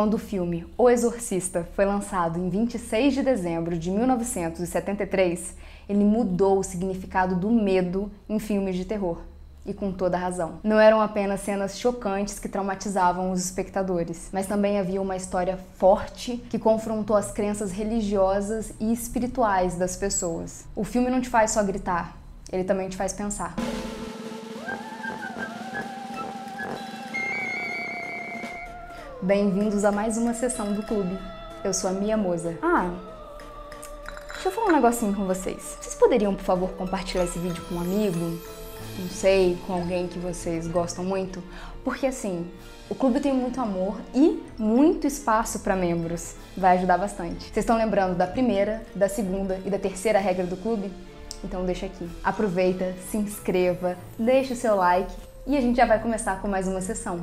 Quando o filme O Exorcista foi lançado em 26 de dezembro de 1973, ele mudou o significado do medo em filmes de terror. E com toda razão. Não eram apenas cenas chocantes que traumatizavam os espectadores, mas também havia uma história forte que confrontou as crenças religiosas e espirituais das pessoas. O filme não te faz só gritar, ele também te faz pensar. Bem-vindos a mais uma sessão do clube. Eu sou a Mia Moza. Ah, deixa eu falar um negocinho com vocês. Vocês poderiam, por favor, compartilhar esse vídeo com um amigo? Não sei, com alguém que vocês gostam muito? Porque assim, o clube tem muito amor e muito espaço para membros. Vai ajudar bastante. Vocês estão lembrando da primeira, da segunda e da terceira regra do clube? Então deixa aqui. Aproveita, se inscreva, deixe o seu like e a gente já vai começar com mais uma sessão.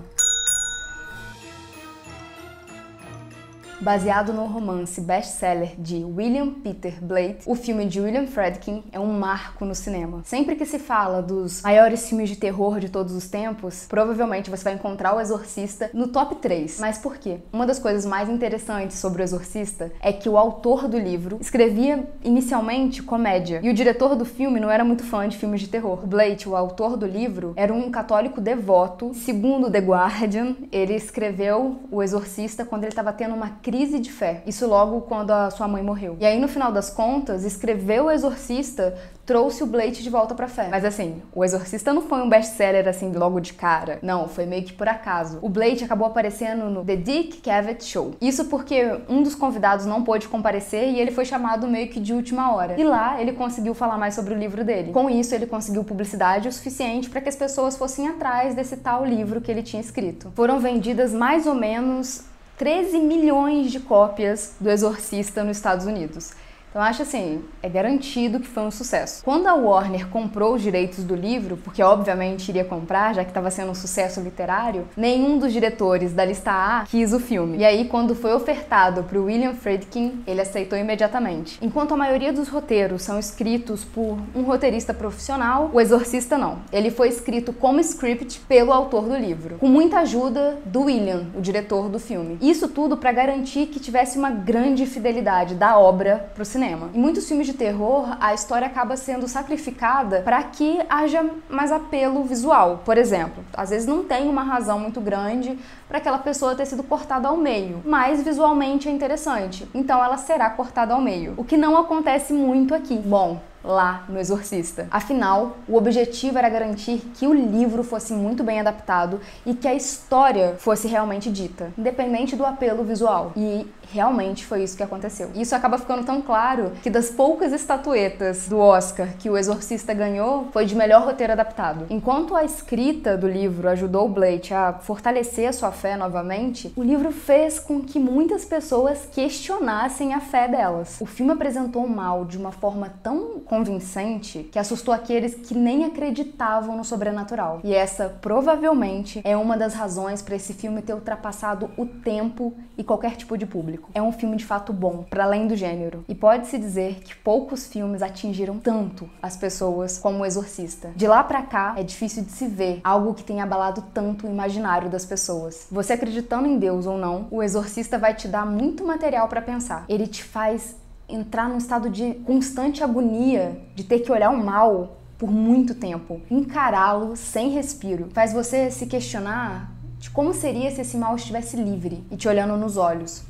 Baseado no romance best-seller de William Peter Blatty, o filme de William Friedkin é um marco no cinema. Sempre que se fala dos maiores filmes de terror de todos os tempos, provavelmente você vai encontrar O Exorcista no top 3. Mas por quê? Uma das coisas mais interessantes sobre O Exorcista é que o autor do livro escrevia inicialmente comédia e o diretor do filme não era muito fã de filmes de terror. Blatty, o autor do livro, era um católico devoto. Segundo The Guardian, ele escreveu O Exorcista quando ele estava tendo uma crise de fé. Isso logo quando a sua mãe morreu. E aí, no final das contas, escrever O Exorcista trouxe o Blake de volta pra fé. Mas assim, O Exorcista não foi um best-seller assim logo de cara. Não, foi meio que por acaso. O Blake acabou aparecendo no The Dick Cavett Show. Isso porque um dos convidados não pôde comparecer e ele foi chamado meio que de última hora. E lá ele conseguiu falar mais sobre o livro dele. Com isso, ele conseguiu publicidade o suficiente para que as pessoas fossem atrás desse tal livro que ele tinha escrito. Foram vendidas mais ou menos 13 milhões de cópias do Exorcista nos Estados Unidos. Então acho assim, é garantido que foi um sucesso. Quando a Warner comprou os direitos do livro, porque obviamente iria comprar, já que estava sendo um sucesso literário, nenhum dos diretores da lista A quis o filme. E aí quando foi ofertado para William Friedkin, ele aceitou imediatamente. Enquanto a maioria dos roteiros são escritos por um roteirista profissional, o Exorcista não. Ele foi escrito como script pelo autor do livro, com muita ajuda do William, o diretor do filme. Isso tudo para garantir que tivesse uma grande fidelidade da obra para o cinema cinema. Em muitos filmes de terror, a história acaba sendo sacrificada para que haja mais apelo visual. Por exemplo, às vezes não tem uma razão muito grande para aquela pessoa ter sido cortada ao meio, mas visualmente é interessante. Então ela será cortada ao meio. O que não acontece muito aqui. Bom, lá no Exorcista. Afinal, o objetivo era garantir que o livro fosse muito bem adaptado e que a história fosse realmente dita, independente do apelo visual. E realmente foi isso que aconteceu. Isso acaba ficando tão claro que das poucas estatuetas do Oscar que o Exorcista ganhou, foi de melhor roteiro adaptado. Enquanto a escrita do livro ajudou Blake a fortalecer a sua fé novamente, o livro fez com que muitas pessoas questionassem a fé delas. O filme apresentou o mal de uma forma tão convincente que assustou aqueles que nem acreditavam no sobrenatural. E essa provavelmente é uma das razões para esse filme ter ultrapassado o tempo e qualquer tipo de público. É um filme de fato bom, para além do gênero. E pode-se dizer que poucos filmes atingiram tanto as pessoas como O Exorcista. De lá para cá, é difícil de se ver algo que tenha abalado tanto o imaginário das pessoas. Você acreditando em Deus ou não, O Exorcista vai te dar muito material para pensar. Ele te faz entrar num estado de constante agonia, de ter que olhar o mal por muito tempo, encará-lo sem respiro, faz você se questionar de como seria se esse mal estivesse livre e te olhando nos olhos.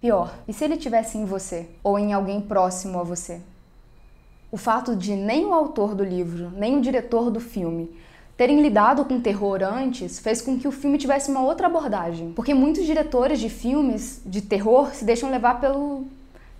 Pior, e se ele estivesse em você ou em alguém próximo a você? O fato de nem o autor do livro, nem o diretor do filme terem lidado com terror antes fez com que o filme tivesse uma outra abordagem. Porque muitos diretores de filmes de terror se deixam levar pelo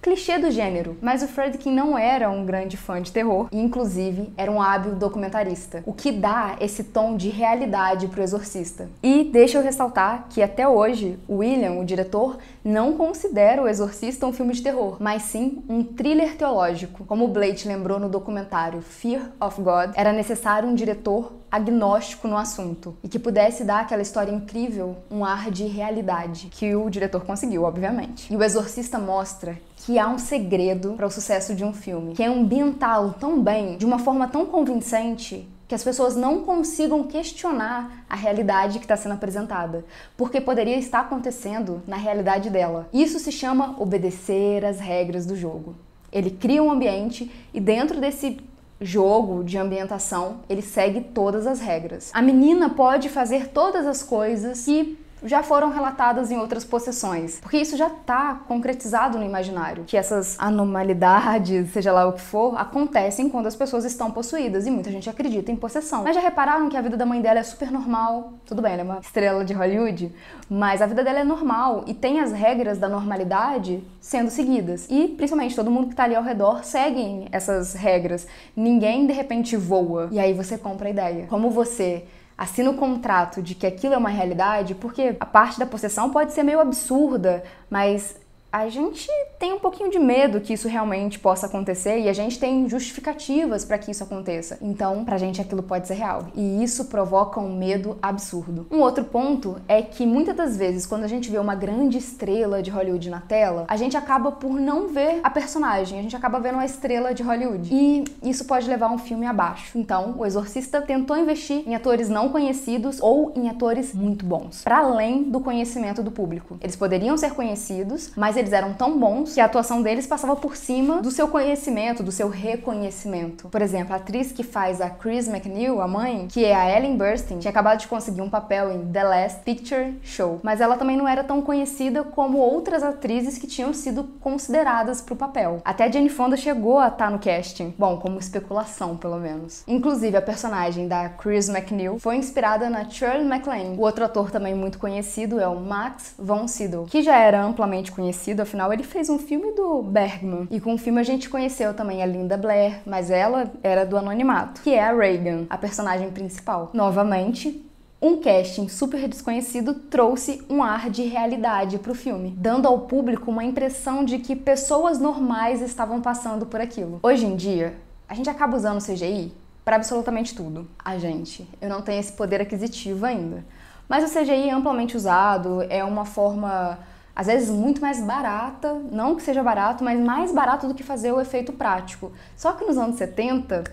clichê do gênero, mas o Friedkin não era um grande fã de terror e, inclusive, era um hábil documentarista, o que dá esse tom de realidade pro Exorcista. E deixa eu ressaltar que até hoje William, o diretor, não considera o Exorcista um filme de terror, mas sim um thriller teológico. Como Blake lembrou no documentário Fear of God, era necessário um diretor agnóstico no assunto e que pudesse dar aquela história incrível um ar de realidade, que o diretor conseguiu, obviamente. E o Exorcista mostra que há um segredo para o sucesso de um filme, que é ambientá-lo tão bem, de uma forma tão convincente, que as pessoas não consigam questionar a realidade que está sendo apresentada, porque poderia estar acontecendo na realidade dela. Isso se chama obedecer às regras do jogo. Ele cria um ambiente e dentro desse jogo de ambientação, ele segue todas as regras. A menina pode fazer todas as coisas que já foram relatadas em outras possessões, porque isso já está concretizado no imaginário, que essas anormalidades, seja lá o que for, acontecem quando as pessoas estão possuídas e muita gente acredita em possessão. Mas já repararam que a vida da mãe dela é super normal? Tudo bem, ela é uma estrela de Hollywood, mas a vida dela é normal e tem as regras da normalidade sendo seguidas. E principalmente todo mundo que está ali ao redor seguem essas regras. Ninguém de repente voa e aí você compra a ideia. Como você assina o contrato de que aquilo é uma realidade, porque a parte da possessão pode ser meio absurda, mas a gente tem um pouquinho de medo que isso realmente possa acontecer e a gente tem justificativas para que isso aconteça. Então, pra gente aquilo pode ser real. E isso provoca um medo absurdo. Um outro ponto é que muitas das vezes, quando a gente vê uma grande estrela de Hollywood na tela, a gente acaba por não ver a personagem, a gente acaba vendo uma estrela de Hollywood. E isso pode levar um filme abaixo. Então, o Exorcista tentou investir em atores não conhecidos ou em atores muito bons, para além do conhecimento do público. Eles poderiam ser conhecidos, mas eles eles eram tão bons que a atuação deles passava por cima do seu conhecimento, do seu reconhecimento. Por exemplo, a atriz que faz a Chris McNeil, a mãe, que é a Ellen Burstyn, tinha acabado de conseguir um papel em The Last Picture Show, mas ela também não era tão conhecida como outras atrizes que tinham sido consideradas para o papel. Até Jane Fonda chegou a estar tá no casting, bom, como especulação pelo menos. Inclusive, a personagem da Chris McNeil foi inspirada na Shirley MacLaine. O outro ator também muito conhecido é o Max von Sydow, que já era amplamente conhecido conhecido, afinal ele fez um filme do Bergman. E com o filme a gente conheceu também a Linda Blair, mas ela era do anonimato, que é a Reagan, a personagem principal. Novamente, um casting super desconhecido trouxe um ar de realidade para o filme, dando ao público uma impressão de que pessoas normais estavam passando por aquilo. Hoje em dia, a gente acaba usando CGI para absolutamente tudo. A gente, eu não tenho esse poder aquisitivo ainda. Mas o CGI é amplamente usado, é uma forma às vezes muito mais barata, não que seja barato, mas mais barato do que fazer o efeito prático. Só que nos anos 70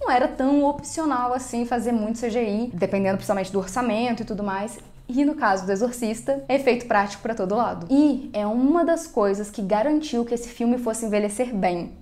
não era tão opcional assim fazer muito CGI, dependendo principalmente do orçamento e tudo mais. E no caso do Exorcista, é efeito prático para todo lado. E é uma das coisas que garantiu que esse filme fosse envelhecer bem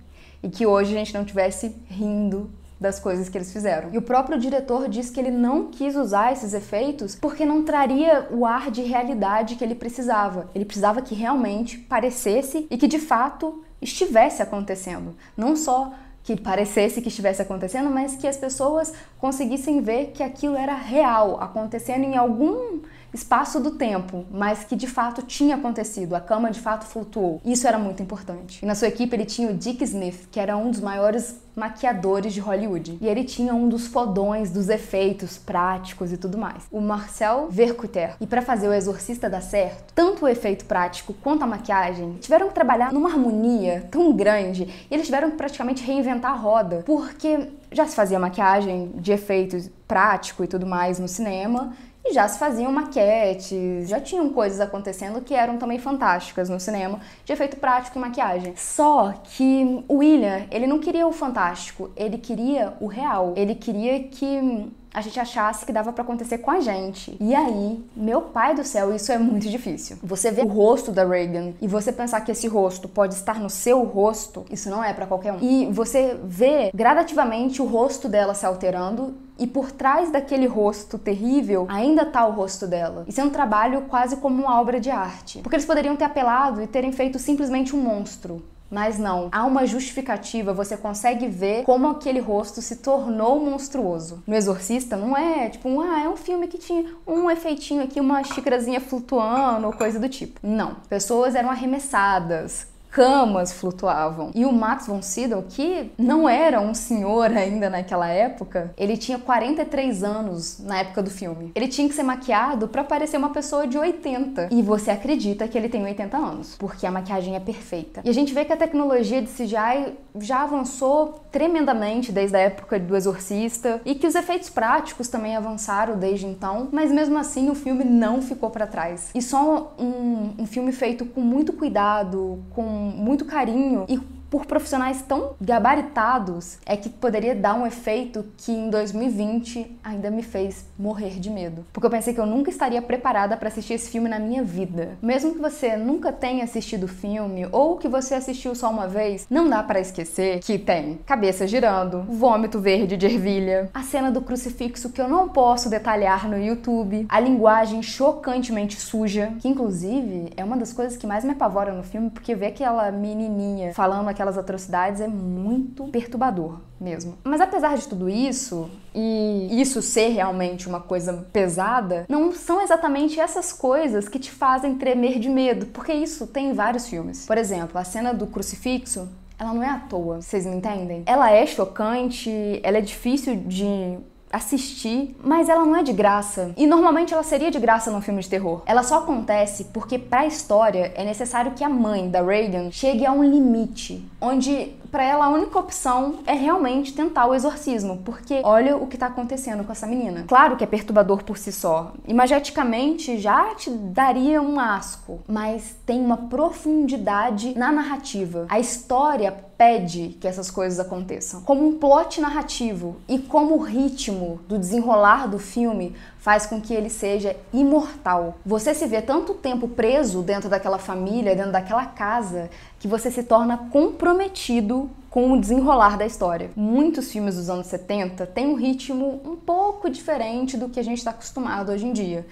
e que hoje a gente não tivesse rindo das coisas que eles fizeram. E o próprio diretor disse que ele não quis usar esses efeitos porque não traria o ar de realidade que ele precisava. Ele precisava que realmente parecesse e que de fato estivesse acontecendo. Não só que parecesse que estivesse acontecendo, mas que as pessoas conseguissem ver que aquilo era real, acontecendo em algum espaço do tempo, mas que de fato tinha acontecido, a cama de fato flutuou. Isso era muito importante. E na sua equipe ele tinha o Dick Smith, que era um dos maiores maquiadores de Hollywood. E ele tinha um dos fodões dos efeitos práticos e tudo mais. O Marcel Vercuter. E para fazer o Exorcista dar certo, tanto o efeito prático quanto a maquiagem tiveram que trabalhar numa harmonia tão grande e eles tiveram que praticamente reinventar a roda, porque já se fazia maquiagem de efeitos prático e tudo mais no cinema já se faziam maquetes, já tinham coisas acontecendo que eram também fantásticas no cinema, de efeito prático e maquiagem. Só que o William, ele não queria o fantástico, ele queria o real. Ele queria que a gente achasse que dava para acontecer com a gente. E aí, meu pai do céu, isso é muito difícil. Você vê o rosto da Reagan e você pensar que esse rosto pode estar no seu rosto, isso não é para qualquer um. E você vê gradativamente o rosto dela se alterando e por trás daquele rosto terrível ainda tá o rosto dela. Isso é um trabalho quase como uma obra de arte. Porque eles poderiam ter apelado e terem feito simplesmente um monstro. Mas não, há uma justificativa, você consegue ver como aquele rosto se tornou monstruoso. No Exorcista não é tipo, um, ah, é um filme que tinha um efeitinho aqui, uma xícarazinha flutuando ou coisa do tipo. Não, pessoas eram arremessadas, camas flutuavam. E o Max von Sydow, que não era um senhor ainda naquela época, ele tinha 43 anos na época do filme. Ele tinha que ser maquiado para parecer uma pessoa de 80. E você acredita que ele tem 80 anos, porque a maquiagem é perfeita. E a gente vê que a tecnologia de CGI já avançou tremendamente desde a época do Exorcista e que os efeitos práticos também avançaram desde então, mas mesmo assim o filme não ficou para trás. E só um, um filme feito com muito cuidado, com muito carinho e por profissionais tão gabaritados é que poderia dar um efeito que em 2020 ainda me fez morrer de medo. Porque eu pensei que eu nunca estaria preparada para assistir esse filme na minha vida. Mesmo que você nunca tenha assistido o filme ou que você assistiu só uma vez, não dá para esquecer que tem cabeça girando, vômito verde de ervilha, a cena do crucifixo que eu não posso detalhar no YouTube, a linguagem chocantemente suja, que inclusive é uma das coisas que mais me apavora no filme, porque ver aquela menininha falando aquelas atrocidades é muito perturbador mesmo. Mas apesar de tudo isso, e isso ser realmente uma coisa pesada, não são exatamente essas coisas que te fazem tremer de medo, porque isso tem em vários filmes. Por exemplo, a cena do crucifixo ela não é à toa, vocês me entendem? Ela é chocante, ela é difícil de assistir, mas ela não é de graça. E normalmente ela seria de graça num filme de terror. Ela só acontece porque para a história é necessário que a mãe da Reagan chegue a um limite onde para ela a única opção é realmente tentar o exorcismo, porque olha o que tá acontecendo com essa menina. Claro que é perturbador por si só, imageticamente já te daria um asco, mas tem uma profundidade na narrativa. A história pede que essas coisas aconteçam. Como um plot narrativo e como o ritmo do desenrolar do filme faz com que ele seja imortal. Você se vê tanto tempo preso dentro daquela família, dentro daquela casa, que você se torna comprometido com o desenrolar da história. Muitos filmes dos anos 70 têm um ritmo um pouco diferente do que a gente está acostumado hoje em dia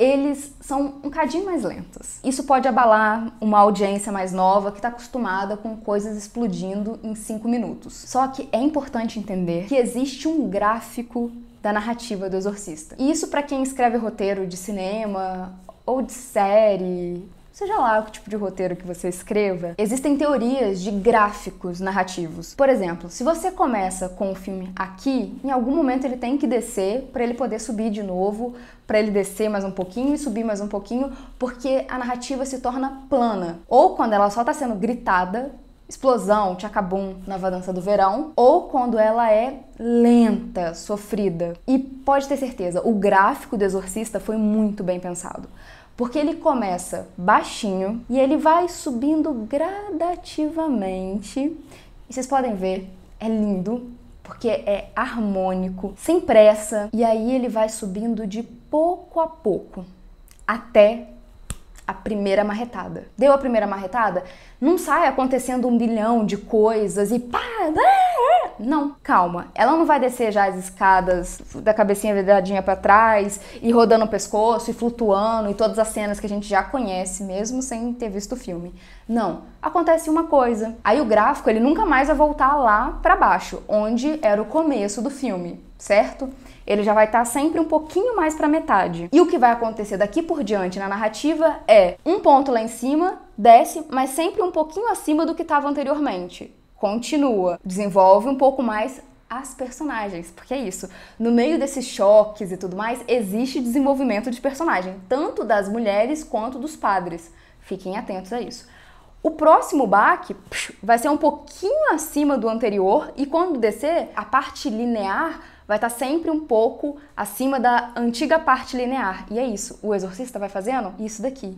eles são um cadinho mais lentos. Isso pode abalar uma audiência mais nova que está acostumada com coisas explodindo em cinco minutos. Só que é importante entender que existe um gráfico da narrativa do Exorcista. E isso para quem escreve roteiro de cinema ou de série seja lá o tipo de roteiro que você escreva, existem teorias de gráficos narrativos. Por exemplo, se você começa com o filme aqui, em algum momento ele tem que descer para ele poder subir de novo, para ele descer mais um pouquinho e subir mais um pouquinho, porque a narrativa se torna plana. Ou quando ela só está sendo gritada, explosão, tchacabum, na Dança do Verão, ou quando ela é lenta, sofrida. E pode ter certeza, o gráfico do Exorcista foi muito bem pensado. Porque ele começa baixinho e ele vai subindo gradativamente. E vocês podem ver, é lindo, porque é harmônico, sem pressa, e aí ele vai subindo de pouco a pouco até a primeira marretada. Deu a primeira marretada? Não sai acontecendo um bilhão de coisas e pá! Não, calma. Ela não vai descer já as escadas da cabecinha viradinha para trás e rodando o pescoço e flutuando e todas as cenas que a gente já conhece, mesmo sem ter visto o filme. Não. Acontece uma coisa. Aí o gráfico ele nunca mais vai voltar lá para baixo, onde era o começo do filme, certo? Ele já vai estar tá sempre um pouquinho mais para metade. E o que vai acontecer daqui por diante na narrativa é um ponto lá em cima, desce, mas sempre um pouquinho acima do que estava anteriormente. Continua, desenvolve um pouco mais as personagens, porque é isso. No meio desses choques e tudo mais, existe desenvolvimento de personagem, tanto das mulheres quanto dos padres. Fiquem atentos a isso. O próximo baque vai ser um pouquinho acima do anterior e quando descer, a parte linear vai estar sempre um pouco acima da antiga parte linear. E é isso, o exorcista vai fazendo isso daqui.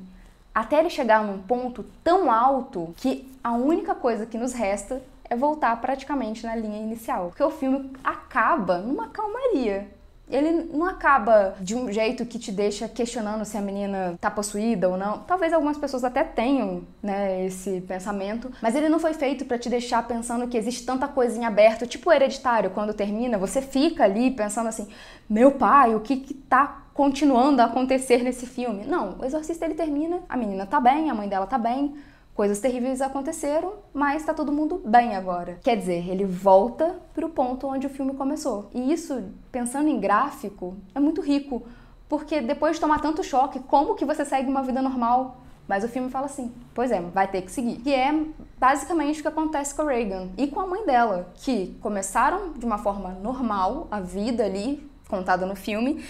Até ele chegar num ponto tão alto que a única coisa que nos resta é voltar praticamente na linha inicial. Porque o filme acaba numa calmaria ele não acaba de um jeito que te deixa questionando se a menina tá possuída ou não. Talvez algumas pessoas até tenham, né, esse pensamento, mas ele não foi feito para te deixar pensando que existe tanta coisa em aberto, tipo hereditário, quando termina, você fica ali pensando assim: "Meu pai, o que que tá continuando a acontecer nesse filme?". Não, o exorcista ele termina, a menina tá bem, a mãe dela tá bem, Coisas terríveis aconteceram, mas tá todo mundo bem agora. Quer dizer, ele volta pro ponto onde o filme começou. E isso, pensando em gráfico, é muito rico, porque depois de tomar tanto choque, como que você segue uma vida normal? Mas o filme fala assim: pois é, vai ter que seguir. Que é basicamente o que acontece com a Reagan e com a mãe dela, que começaram de uma forma normal a vida ali, contada no filme,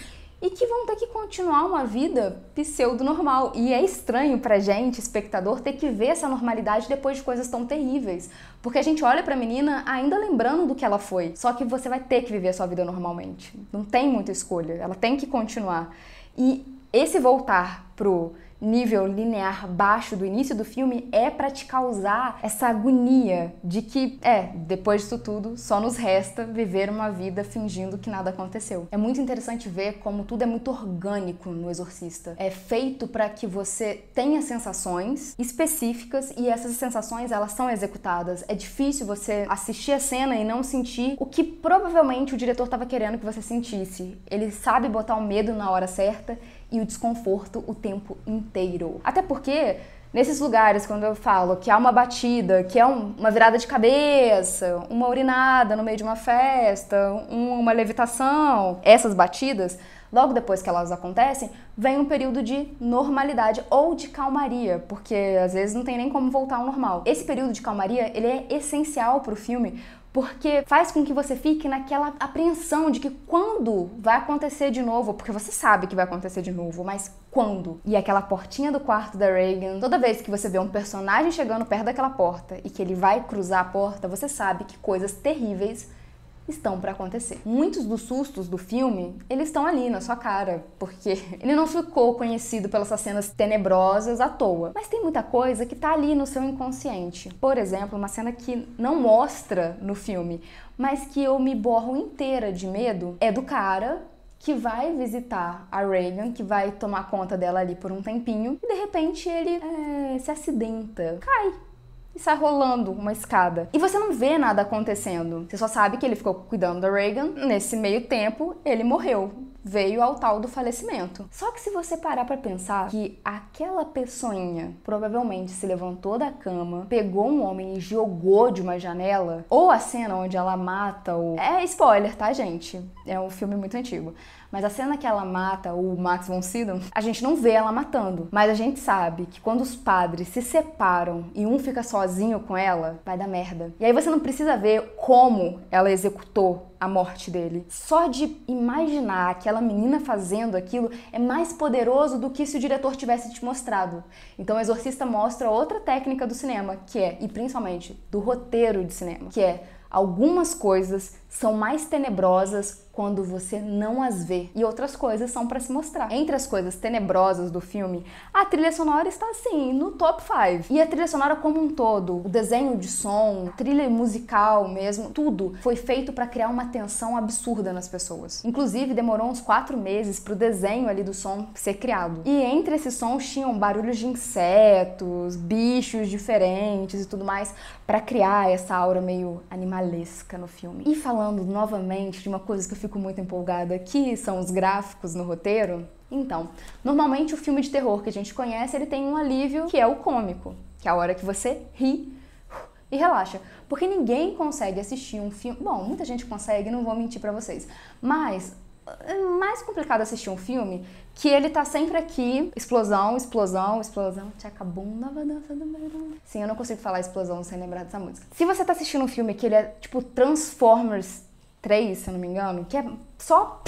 e que vão ter que continuar uma vida pseudo-normal. E é estranho pra gente, espectador, ter que ver essa normalidade depois de coisas tão terríveis. Porque a gente olha pra menina ainda lembrando do que ela foi. Só que você vai ter que viver a sua vida normalmente. Não tem muita escolha, ela tem que continuar. E esse voltar pro nível linear baixo do início do filme é para te causar essa agonia de que, é, depois disso tudo, só nos resta viver uma vida fingindo que nada aconteceu. É muito interessante ver como tudo é muito orgânico no Exorcista. É feito para que você tenha sensações específicas e essas sensações elas são executadas. É difícil você assistir a cena e não sentir o que provavelmente o diretor estava querendo que você sentisse. Ele sabe botar o medo na hora certa e o desconforto o tempo inteiro. Até porque nesses lugares, quando eu falo que há uma batida, que é um, uma virada de cabeça, uma urinada no meio de uma festa, um, uma levitação, essas batidas, logo depois que elas acontecem, vem um período de normalidade ou de calmaria, porque às vezes não tem nem como voltar ao normal. Esse período de calmaria, ele é essencial para o filme, porque faz com que você fique naquela apreensão de que quando vai acontecer de novo, porque você sabe que vai acontecer de novo, mas quando? E aquela portinha do quarto da Reagan, toda vez que você vê um personagem chegando perto daquela porta e que ele vai cruzar a porta, você sabe que coisas terríveis estão para acontecer. Muitos dos sustos do filme, eles estão ali na sua cara, porque ele não ficou conhecido pelas cenas tenebrosas à toa. Mas tem muita coisa que tá ali no seu inconsciente. Por exemplo, uma cena que não mostra no filme, mas que eu me borro inteira de medo, é do cara que vai visitar a Reagan, que vai tomar conta dela ali por um tempinho, e de repente ele é, se acidenta, cai e sai rolando uma escada. E você não vê nada acontecendo. Você só sabe que ele ficou cuidando da Reagan. Nesse meio tempo, ele morreu. Veio ao tal do falecimento. Só que se você parar para pensar que aquela pessoinha provavelmente se levantou da cama, pegou um homem e jogou de uma janela, ou a cena onde ela mata o. É spoiler, tá, gente? É um filme muito antigo. Mas a cena que ela mata o Max von Sydow, a gente não vê ela matando. Mas a gente sabe que quando os padres se separam e um fica sozinho com ela, vai dar merda. E aí você não precisa ver como ela executou a morte dele. Só de imaginar aquela menina fazendo aquilo é mais poderoso do que se o diretor tivesse te mostrado. Então o Exorcista mostra outra técnica do cinema, que é, e principalmente do roteiro de cinema, que é algumas coisas são mais tenebrosas quando você não as vê e outras coisas são para se mostrar. Entre as coisas tenebrosas do filme, a trilha sonora está assim no top 5. E a trilha sonora como um todo, o desenho de som, trilha musical mesmo, tudo foi feito para criar uma tensão absurda nas pessoas. Inclusive demorou uns quatro meses para o desenho ali do som ser criado. E entre esses sons tinham barulhos de insetos, bichos diferentes e tudo mais para criar essa aura meio animalesca no filme. E falando novamente de uma coisa que eu fico muito empolgada aqui, são os gráficos no roteiro. Então, normalmente o filme de terror que a gente conhece, ele tem um alívio que é o cômico, que é a hora que você ri e relaxa. Porque ninguém consegue assistir um filme. Bom, muita gente consegue, não vou mentir para vocês. Mas é mais complicado assistir um filme que ele tá sempre aqui, explosão, explosão, explosão, tchaca bunda, dança do verão. Sim, eu não consigo falar explosão sem lembrar dessa música. Se você tá assistindo um filme que ele é tipo Transformers 3, se eu não me engano, que é só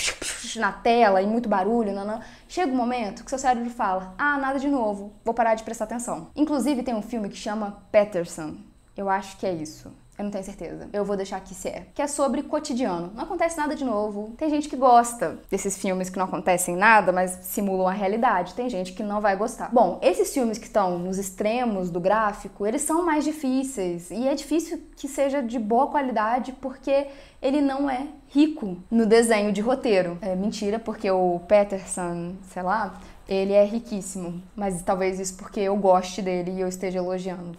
na tela e muito barulho, não. chega um momento que seu cérebro fala: "Ah, nada de novo, vou parar de prestar atenção". Inclusive tem um filme que chama Peterson. Eu acho que é isso. Eu não tenho certeza. Eu vou deixar aqui se é. Que é sobre cotidiano. Não acontece nada de novo. Tem gente que gosta desses filmes que não acontecem nada, mas simulam a realidade. Tem gente que não vai gostar. Bom, esses filmes que estão nos extremos do gráfico, eles são mais difíceis. E é difícil que seja de boa qualidade porque ele não é rico no desenho de roteiro. É mentira, porque o Peterson, sei lá, ele é riquíssimo. Mas talvez isso porque eu goste dele e eu esteja elogiando.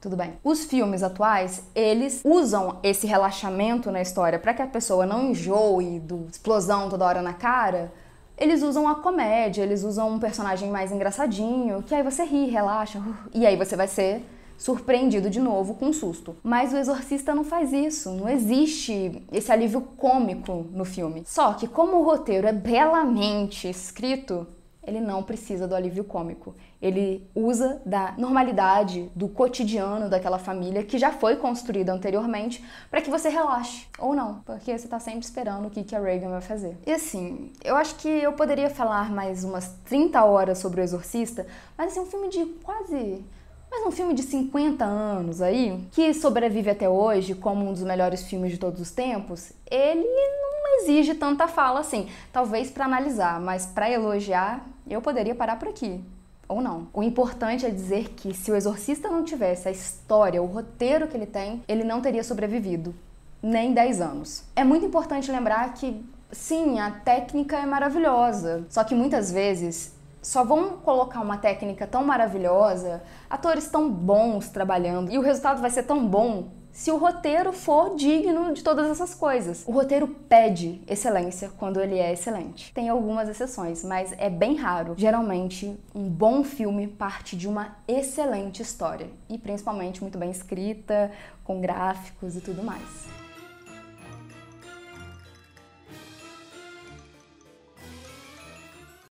Tudo bem. Os filmes atuais, eles usam esse relaxamento na história para que a pessoa não enjoe do explosão toda hora na cara. Eles usam a comédia, eles usam um personagem mais engraçadinho, que aí você ri, relaxa, e aí você vai ser surpreendido de novo com um susto. Mas o exorcista não faz isso, não existe esse alívio cômico no filme. Só que como o roteiro é belamente escrito, ele não precisa do alívio cômico. Ele usa da normalidade, do cotidiano daquela família que já foi construída anteriormente para que você relaxe. Ou não, porque você está sempre esperando o que, que a Reagan vai fazer. E assim, eu acho que eu poderia falar mais umas 30 horas sobre o Exorcista, mas assim, um filme de quase mas um filme de 50 anos aí, que sobrevive até hoje como um dos melhores filmes de todos os tempos, ele não exige tanta fala assim. Talvez para analisar, mas para elogiar, eu poderia parar por aqui. ou não. O importante é dizer que se o exorcista não tivesse a história, o roteiro que ele tem, ele não teria sobrevivido nem 10 anos. É muito importante lembrar que sim, a técnica é maravilhosa, só que muitas vezes só vão colocar uma técnica tão maravilhosa, atores tão bons trabalhando, e o resultado vai ser tão bom se o roteiro for digno de todas essas coisas. O roteiro pede excelência quando ele é excelente. Tem algumas exceções, mas é bem raro. Geralmente, um bom filme parte de uma excelente história e principalmente muito bem escrita, com gráficos e tudo mais.